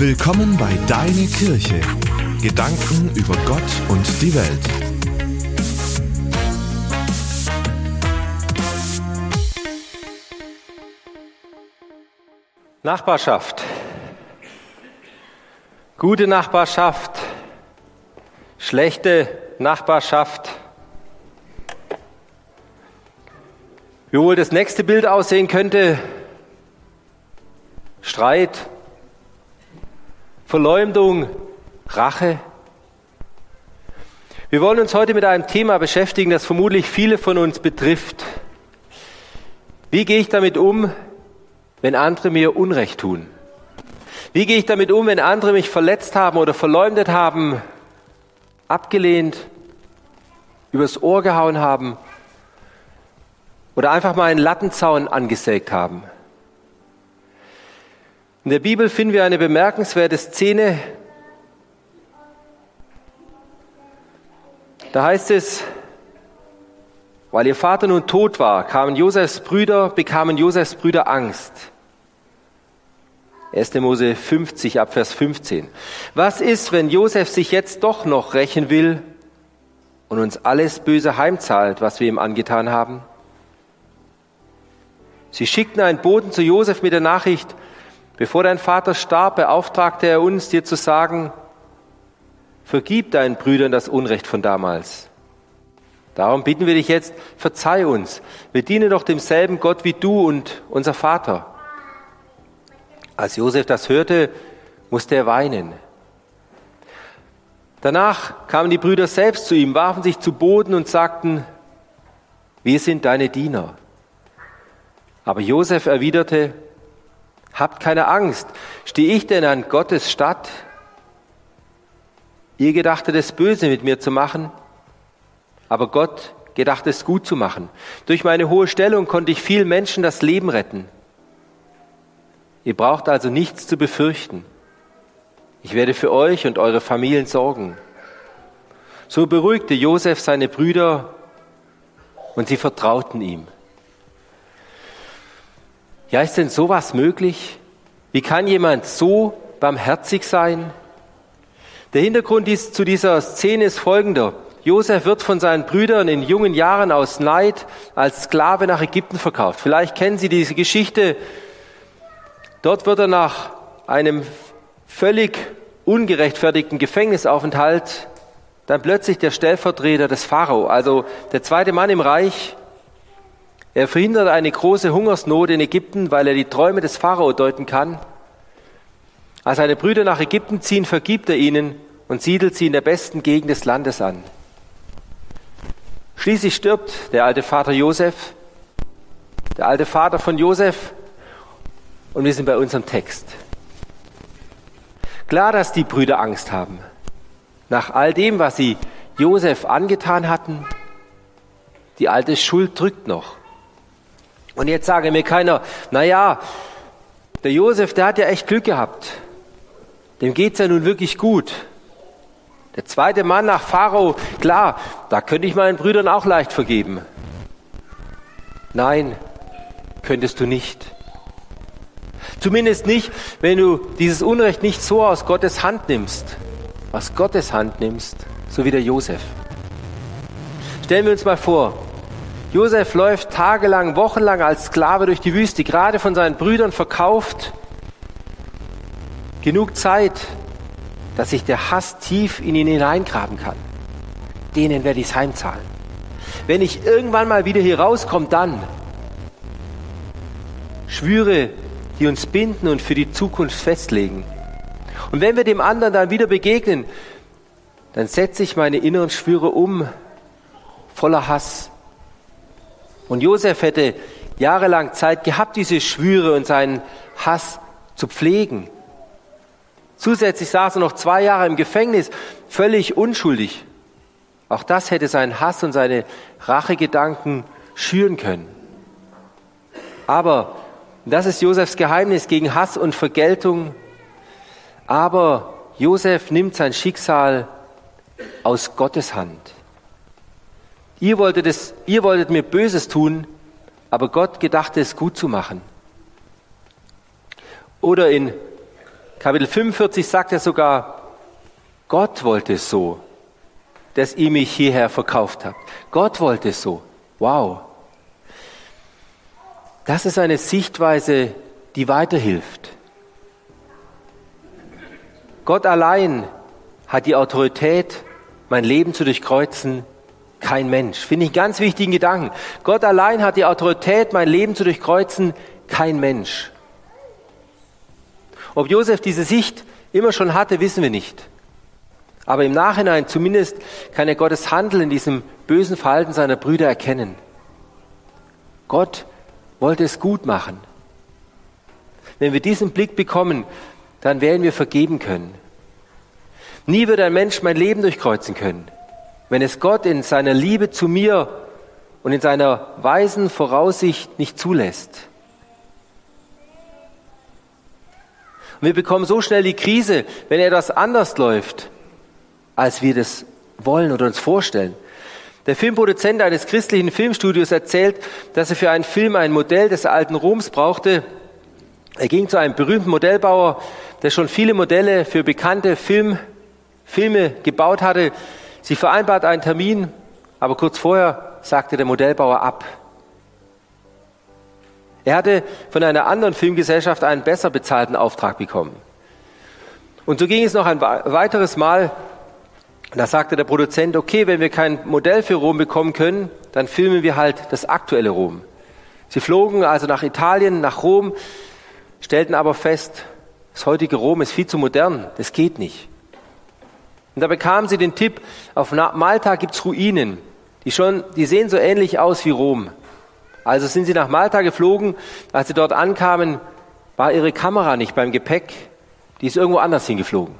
Willkommen bei Deine Kirche. Gedanken über Gott und die Welt. Nachbarschaft. Gute Nachbarschaft. Schlechte Nachbarschaft. Wie wohl das nächste Bild aussehen könnte, Streit, Verleumdung, Rache. Wir wollen uns heute mit einem Thema beschäftigen, das vermutlich viele von uns betrifft. Wie gehe ich damit um, wenn andere mir Unrecht tun? Wie gehe ich damit um, wenn andere mich verletzt haben oder verleumdet haben, abgelehnt, übers Ohr gehauen haben oder einfach mal einen Lattenzaun angesägt haben? In der Bibel finden wir eine bemerkenswerte Szene. Da heißt es, weil ihr Vater nun tot war, kamen Josefs Brüder, bekamen Josefs Brüder Angst. 1. Mose 50 ab Vers 15. Was ist, wenn Josef sich jetzt doch noch rächen will und uns alles Böse heimzahlt, was wir ihm angetan haben? Sie schickten einen Boten zu Josef mit der Nachricht, Bevor dein Vater starb, beauftragte er uns, dir zu sagen, vergib deinen Brüdern das Unrecht von damals. Darum bitten wir dich jetzt, verzeih uns. Wir dienen doch demselben Gott wie du und unser Vater. Als Josef das hörte, musste er weinen. Danach kamen die Brüder selbst zu ihm, warfen sich zu Boden und sagten, wir sind deine Diener. Aber Josef erwiderte, Habt keine Angst. Stehe ich denn an Gottes Statt? Ihr gedachtet es böse mit mir zu machen, aber Gott gedacht es gut zu machen. Durch meine hohe Stellung konnte ich vielen Menschen das Leben retten. Ihr braucht also nichts zu befürchten. Ich werde für euch und eure Familien sorgen. So beruhigte Josef seine Brüder und sie vertrauten ihm. Ja, ist denn sowas möglich? Wie kann jemand so barmherzig sein? Der Hintergrund zu dieser Szene ist folgender. Josef wird von seinen Brüdern in jungen Jahren aus Neid als Sklave nach Ägypten verkauft. Vielleicht kennen Sie diese Geschichte. Dort wird er nach einem völlig ungerechtfertigten Gefängnisaufenthalt dann plötzlich der Stellvertreter des Pharao, also der zweite Mann im Reich, er verhindert eine große Hungersnot in Ägypten, weil er die Träume des Pharao deuten kann. Als seine Brüder nach Ägypten ziehen, vergibt er ihnen und siedelt sie in der besten Gegend des Landes an. Schließlich stirbt der alte Vater Josef, der alte Vater von Josef, und wir sind bei unserem Text. Klar, dass die Brüder Angst haben. Nach all dem, was sie Josef angetan hatten, die alte Schuld drückt noch. Und jetzt sage mir keiner, na ja, der Josef, der hat ja echt Glück gehabt. Dem geht's ja nun wirklich gut. Der zweite Mann nach Pharao, klar, da könnte ich meinen Brüdern auch leicht vergeben. Nein, könntest du nicht. Zumindest nicht, wenn du dieses Unrecht nicht so aus Gottes Hand nimmst, aus Gottes Hand nimmst, so wie der Josef. Stellen wir uns mal vor, Josef läuft tagelang, wochenlang als Sklave durch die Wüste, gerade von seinen Brüdern verkauft. Genug Zeit, dass sich der Hass tief in ihn hineingraben kann. Denen werde ich es heimzahlen. Wenn ich irgendwann mal wieder hier rauskomme, dann Schwüre, die uns binden und für die Zukunft festlegen. Und wenn wir dem anderen dann wieder begegnen, dann setze ich meine inneren Schwüre um, voller Hass, und Josef hätte jahrelang Zeit gehabt, diese Schwüre und seinen Hass zu pflegen. Zusätzlich saß er noch zwei Jahre im Gefängnis, völlig unschuldig. Auch das hätte seinen Hass und seine Rachegedanken schüren können. Aber, das ist Josefs Geheimnis gegen Hass und Vergeltung, aber Josef nimmt sein Schicksal aus Gottes Hand. Ihr wolltet, es, ihr wolltet mir Böses tun, aber Gott gedachte es gut zu machen. Oder in Kapitel 45 sagt er sogar, Gott wollte es so, dass ihr mich hierher verkauft habt. Gott wollte es so. Wow. Das ist eine Sichtweise, die weiterhilft. Gott allein hat die Autorität, mein Leben zu durchkreuzen, kein Mensch. Finde ich einen ganz wichtigen Gedanken. Gott allein hat die Autorität, mein Leben zu durchkreuzen, kein Mensch. Ob Josef diese Sicht immer schon hatte, wissen wir nicht. Aber im Nachhinein zumindest kann er Gottes Handeln in diesem bösen Verhalten seiner Brüder erkennen. Gott wollte es gut machen. Wenn wir diesen Blick bekommen, dann werden wir vergeben können. Nie wird ein Mensch mein Leben durchkreuzen können, wenn es Gott in seiner Liebe zu mir und in seiner weisen Voraussicht nicht zulässt. Und wir bekommen so schnell die Krise, wenn etwas anders läuft, als wir das wollen oder uns vorstellen. Der Filmproduzent eines christlichen Filmstudios erzählt, dass er für einen Film ein Modell des alten Roms brauchte. Er ging zu einem berühmten Modellbauer, der schon viele Modelle für bekannte Film, Filme gebaut hatte. Sie vereinbart einen Termin, aber kurz vorher sagte der Modellbauer ab. Er hatte von einer anderen Filmgesellschaft einen besser bezahlten Auftrag bekommen. Und so ging es noch ein weiteres Mal. Da sagte der Produzent, okay, wenn wir kein Modell für Rom bekommen können, dann filmen wir halt das aktuelle Rom. Sie flogen also nach Italien, nach Rom, stellten aber fest, das heutige Rom ist viel zu modern, das geht nicht. Und da bekamen sie den Tipp, auf Malta gibt's Ruinen, die, schon, die sehen so ähnlich aus wie Rom. Also sind sie nach Malta geflogen, als sie dort ankamen, war ihre Kamera nicht beim Gepäck, die ist irgendwo anders hingeflogen.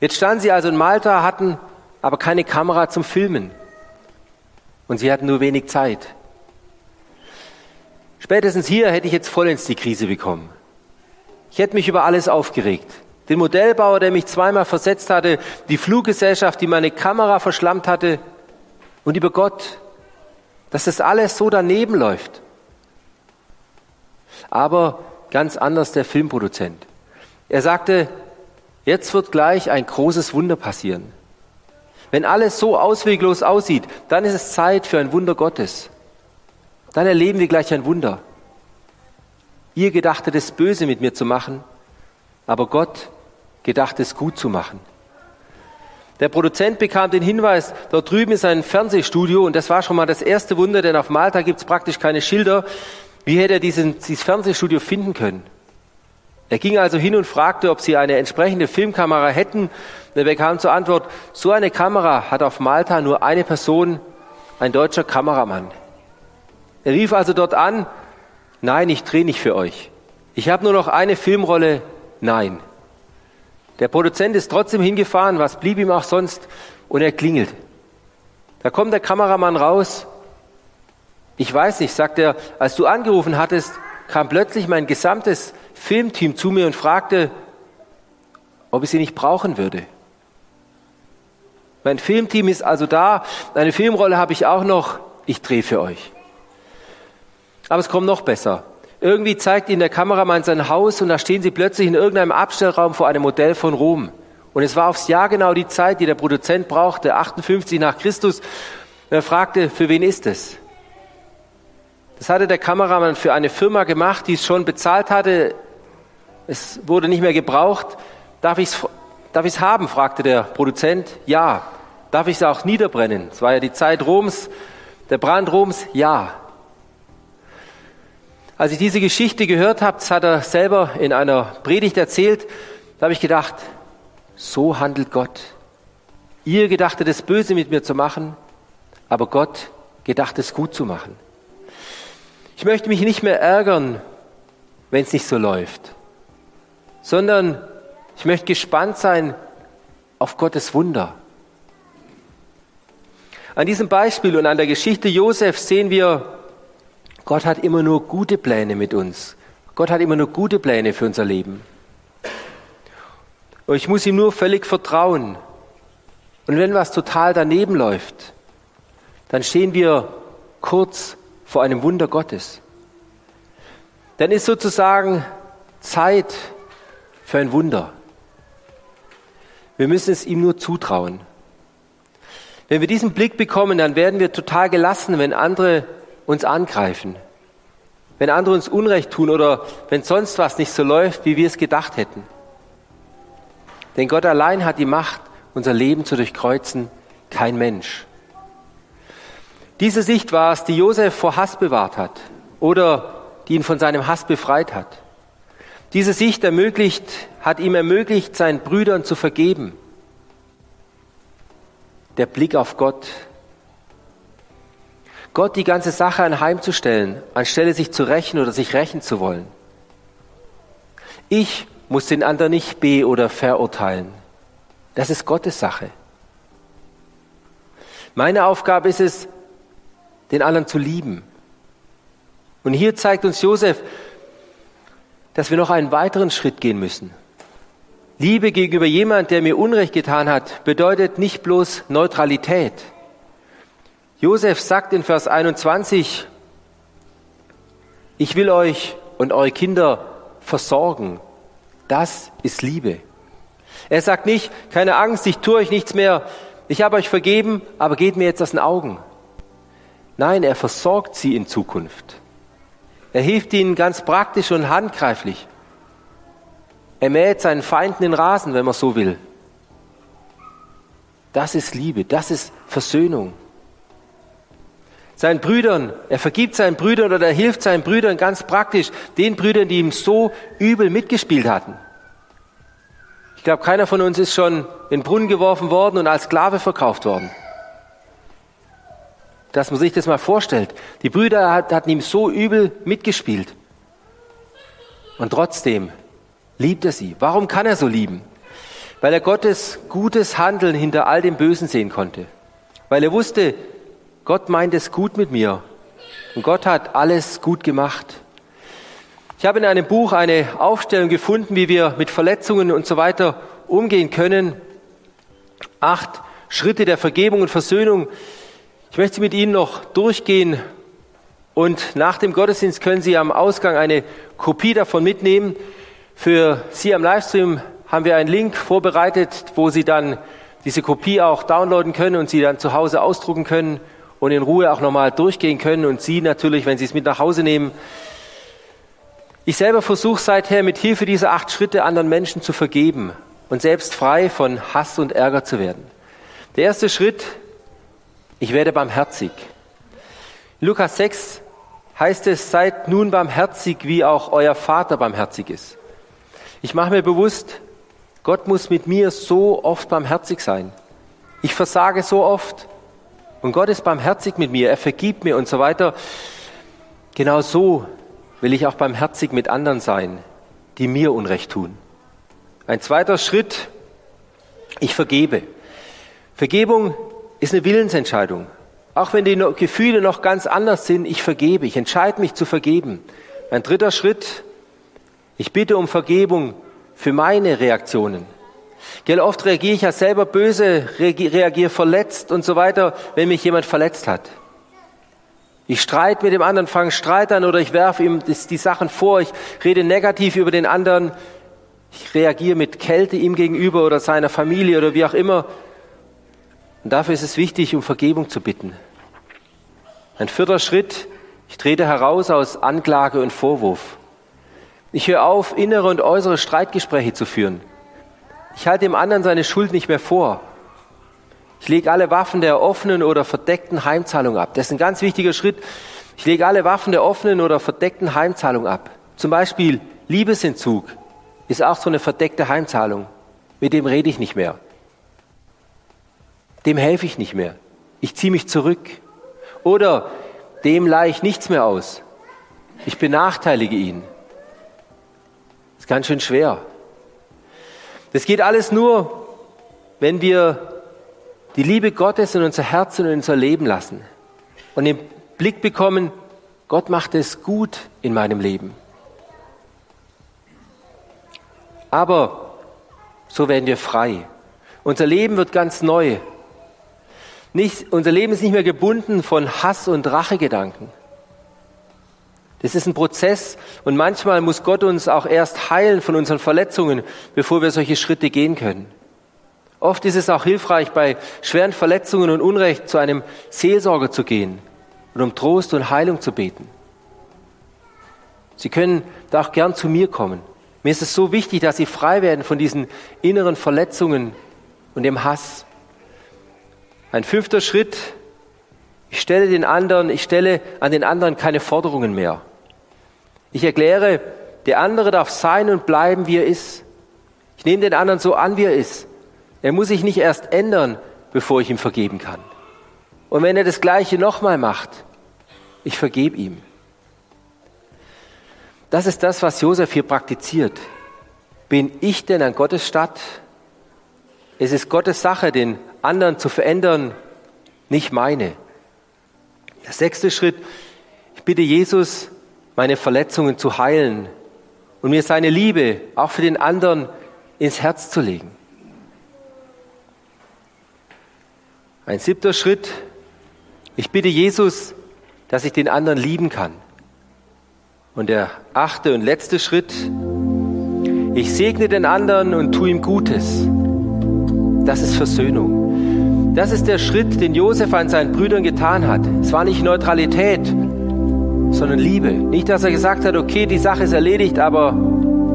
Jetzt standen sie also in Malta, hatten aber keine Kamera zum Filmen. Und sie hatten nur wenig Zeit. Spätestens hier hätte ich jetzt vollends die Krise bekommen. Ich hätte mich über alles aufgeregt. Den Modellbauer, der mich zweimal versetzt hatte, die Fluggesellschaft, die meine Kamera verschlammt hatte und über Gott, dass das alles so daneben läuft. Aber ganz anders der Filmproduzent. Er sagte, Jetzt wird gleich ein großes Wunder passieren. Wenn alles so ausweglos aussieht, dann ist es Zeit für ein Wunder Gottes. Dann erleben wir gleich ein Wunder. Ihr gedachtet es böse mit mir zu machen, aber Gott gedacht es gut zu machen. Der Produzent bekam den Hinweis, dort drüben ist ein Fernsehstudio und das war schon mal das erste Wunder, denn auf Malta gibt es praktisch keine Schilder. Wie hätte er diesen, dieses Fernsehstudio finden können? Er ging also hin und fragte, ob sie eine entsprechende Filmkamera hätten. Er bekam zur Antwort, so eine Kamera hat auf Malta nur eine Person, ein deutscher Kameramann. Er rief also dort an, nein, ich drehe nicht für euch. Ich habe nur noch eine Filmrolle, nein. Der Produzent ist trotzdem hingefahren, was blieb ihm auch sonst, und er klingelt. Da kommt der Kameramann raus. Ich weiß nicht, sagt er, als du angerufen hattest, kam plötzlich mein gesamtes Filmteam zu mir und fragte, ob ich sie nicht brauchen würde. Mein Filmteam ist also da, eine Filmrolle habe ich auch noch, ich drehe für euch. Aber es kommt noch besser. Irgendwie zeigt ihnen der Kameramann sein Haus und da stehen sie plötzlich in irgendeinem Abstellraum vor einem Modell von Rom. Und es war aufs Jahr genau die Zeit, die der Produzent brauchte, 58 nach Christus. Er fragte, für wen ist es? Das hatte der Kameramann für eine Firma gemacht, die es schon bezahlt hatte. Es wurde nicht mehr gebraucht. Darf ich es darf ich's haben? fragte der Produzent. Ja. Darf ich es auch niederbrennen? Es war ja die Zeit Roms, der Brand Roms. Ja. Als ich diese Geschichte gehört habe, das hat er selber in einer Predigt erzählt, da habe ich gedacht, so handelt Gott. Ihr gedachtet es böse mit mir zu machen, aber Gott gedacht es gut zu machen. Ich möchte mich nicht mehr ärgern, wenn es nicht so läuft, sondern ich möchte gespannt sein auf Gottes Wunder. An diesem Beispiel und an der Geschichte Josef sehen wir, Gott hat immer nur gute Pläne mit uns. Gott hat immer nur gute Pläne für unser Leben. Und ich muss ihm nur völlig vertrauen. Und wenn was total daneben läuft, dann stehen wir kurz vor einem Wunder Gottes. Dann ist sozusagen Zeit für ein Wunder. Wir müssen es ihm nur zutrauen. Wenn wir diesen Blick bekommen, dann werden wir total gelassen, wenn andere uns angreifen, wenn andere uns Unrecht tun oder wenn sonst was nicht so läuft, wie wir es gedacht hätten. Denn Gott allein hat die Macht, unser Leben zu durchkreuzen, kein Mensch. Diese Sicht war es, die Josef vor Hass bewahrt hat oder die ihn von seinem Hass befreit hat. Diese Sicht ermöglicht, hat ihm ermöglicht, seinen Brüdern zu vergeben. Der Blick auf Gott. Gott die ganze Sache anheimzustellen, anstelle sich zu rächen oder sich rächen zu wollen. Ich muss den anderen nicht be- oder verurteilen. Das ist Gottes Sache. Meine Aufgabe ist es, den anderen zu lieben. Und hier zeigt uns Josef, dass wir noch einen weiteren Schritt gehen müssen. Liebe gegenüber jemand, der mir Unrecht getan hat, bedeutet nicht bloß Neutralität. Josef sagt in Vers 21, ich will euch und eure Kinder versorgen. Das ist Liebe. Er sagt nicht, keine Angst, ich tue euch nichts mehr, ich habe euch vergeben, aber geht mir jetzt aus den Augen. Nein, er versorgt sie in Zukunft. Er hilft ihnen ganz praktisch und handgreiflich. Er mäht seinen Feinden den Rasen, wenn man so will. Das ist Liebe, das ist Versöhnung. Seinen Brüdern, er vergibt seinen Brüdern oder er hilft seinen Brüdern ganz praktisch, den Brüdern, die ihm so übel mitgespielt hatten. Ich glaube, keiner von uns ist schon in den Brunnen geworfen worden und als Sklave verkauft worden dass man sich das mal vorstellt. Die Brüder hatten ihm so übel mitgespielt. Und trotzdem liebt er sie. Warum kann er so lieben? Weil er Gottes gutes Handeln hinter all dem Bösen sehen konnte. Weil er wusste, Gott meint es gut mit mir. Und Gott hat alles gut gemacht. Ich habe in einem Buch eine Aufstellung gefunden, wie wir mit Verletzungen und so weiter umgehen können. Acht Schritte der Vergebung und Versöhnung. Ich möchte mit Ihnen noch durchgehen und nach dem Gottesdienst können Sie am Ausgang eine Kopie davon mitnehmen. Für Sie am Livestream haben wir einen Link vorbereitet, wo Sie dann diese Kopie auch downloaden können und Sie dann zu Hause ausdrucken können und in Ruhe auch nochmal durchgehen können und Sie natürlich, wenn Sie es mit nach Hause nehmen. Ich selber versuche seither mit Hilfe dieser acht Schritte anderen Menschen zu vergeben und selbst frei von Hass und Ärger zu werden. Der erste Schritt ich werde barmherzig. In Lukas 6 heißt es, seid nun barmherzig, wie auch euer Vater barmherzig ist. Ich mache mir bewusst, Gott muss mit mir so oft barmherzig sein. Ich versage so oft und Gott ist barmherzig mit mir, er vergibt mir und so weiter. Genau so will ich auch barmherzig mit anderen sein, die mir Unrecht tun. Ein zweiter Schritt, ich vergebe. Vergebung ist eine Willensentscheidung. Auch wenn die Gefühle noch ganz anders sind, ich vergebe, ich entscheide mich zu vergeben. Ein dritter Schritt, ich bitte um Vergebung für meine Reaktionen. Gell, oft reagiere ich ja selber böse, reagiere verletzt und so weiter, wenn mich jemand verletzt hat. Ich streite mit dem anderen, fange Streit an oder ich werfe ihm die Sachen vor, ich rede negativ über den anderen, ich reagiere mit Kälte ihm gegenüber oder seiner Familie oder wie auch immer. Und dafür ist es wichtig, um Vergebung zu bitten. Ein vierter Schritt, ich trete heraus aus Anklage und Vorwurf. Ich höre auf, innere und äußere Streitgespräche zu führen. Ich halte dem anderen seine Schuld nicht mehr vor. Ich lege alle Waffen der offenen oder verdeckten Heimzahlung ab. Das ist ein ganz wichtiger Schritt. Ich lege alle Waffen der offenen oder verdeckten Heimzahlung ab. Zum Beispiel Liebesentzug ist auch so eine verdeckte Heimzahlung. Mit dem rede ich nicht mehr dem helfe ich nicht mehr. Ich ziehe mich zurück. Oder dem leihe ich nichts mehr aus. Ich benachteilige ihn. Das ist ganz schön schwer. Das geht alles nur, wenn wir die Liebe Gottes in unser Herz und in unser Leben lassen und den Blick bekommen, Gott macht es gut in meinem Leben. Aber so werden wir frei. Unser Leben wird ganz neu. Nicht, unser Leben ist nicht mehr gebunden von Hass und Rachegedanken. Das ist ein Prozess und manchmal muss Gott uns auch erst heilen von unseren Verletzungen, bevor wir solche Schritte gehen können. Oft ist es auch hilfreich, bei schweren Verletzungen und Unrecht zu einem Seelsorger zu gehen und um Trost und Heilung zu beten. Sie können da auch gern zu mir kommen. Mir ist es so wichtig, dass Sie frei werden von diesen inneren Verletzungen und dem Hass. Ein fünfter Schritt, ich stelle den anderen, ich stelle an den anderen keine Forderungen mehr. Ich erkläre, der andere darf sein und bleiben, wie er ist. Ich nehme den anderen so an, wie er ist. Er muss sich nicht erst ändern, bevor ich ihm vergeben kann. Und wenn er das Gleiche nochmal macht, ich vergebe ihm. Das ist das, was Josef hier praktiziert. Bin ich denn an Gottes Stadt? Es ist Gottes Sache, den anderen zu verändern, nicht meine. Der sechste Schritt, ich bitte Jesus, meine Verletzungen zu heilen und mir seine Liebe auch für den anderen ins Herz zu legen. Ein siebter Schritt, ich bitte Jesus, dass ich den anderen lieben kann. Und der achte und letzte Schritt, ich segne den anderen und tue ihm Gutes. Das ist Versöhnung. Das ist der Schritt, den Josef an seinen Brüdern getan hat. Es war nicht Neutralität, sondern Liebe. Nicht, dass er gesagt hat, okay, die Sache ist erledigt, aber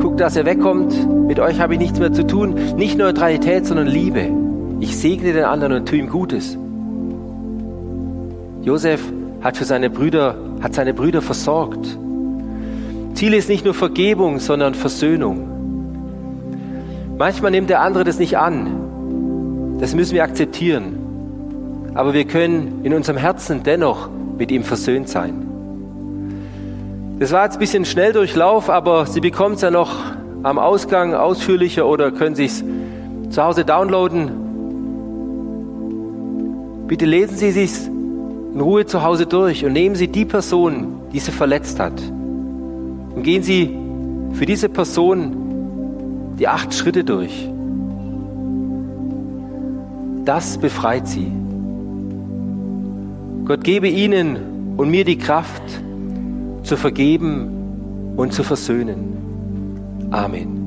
guckt, dass er wegkommt. Mit euch habe ich nichts mehr zu tun. Nicht Neutralität, sondern Liebe. Ich segne den anderen und tue ihm Gutes. Josef hat für seine Brüder, hat seine Brüder versorgt. Ziel ist nicht nur Vergebung, sondern Versöhnung. Manchmal nimmt der andere das nicht an. Das müssen wir akzeptieren. Aber wir können in unserem Herzen dennoch mit ihm versöhnt sein. Das war jetzt ein bisschen Schnelldurchlauf, aber Sie bekommen es ja noch am Ausgang ausführlicher oder können sich zu Hause downloaden. Bitte lesen Sie sich in Ruhe zu Hause durch und nehmen Sie die Person, die Sie verletzt hat. Und gehen Sie für diese Person die acht Schritte durch. Das befreit Sie. Gott gebe Ihnen und mir die Kraft, zu vergeben und zu versöhnen. Amen.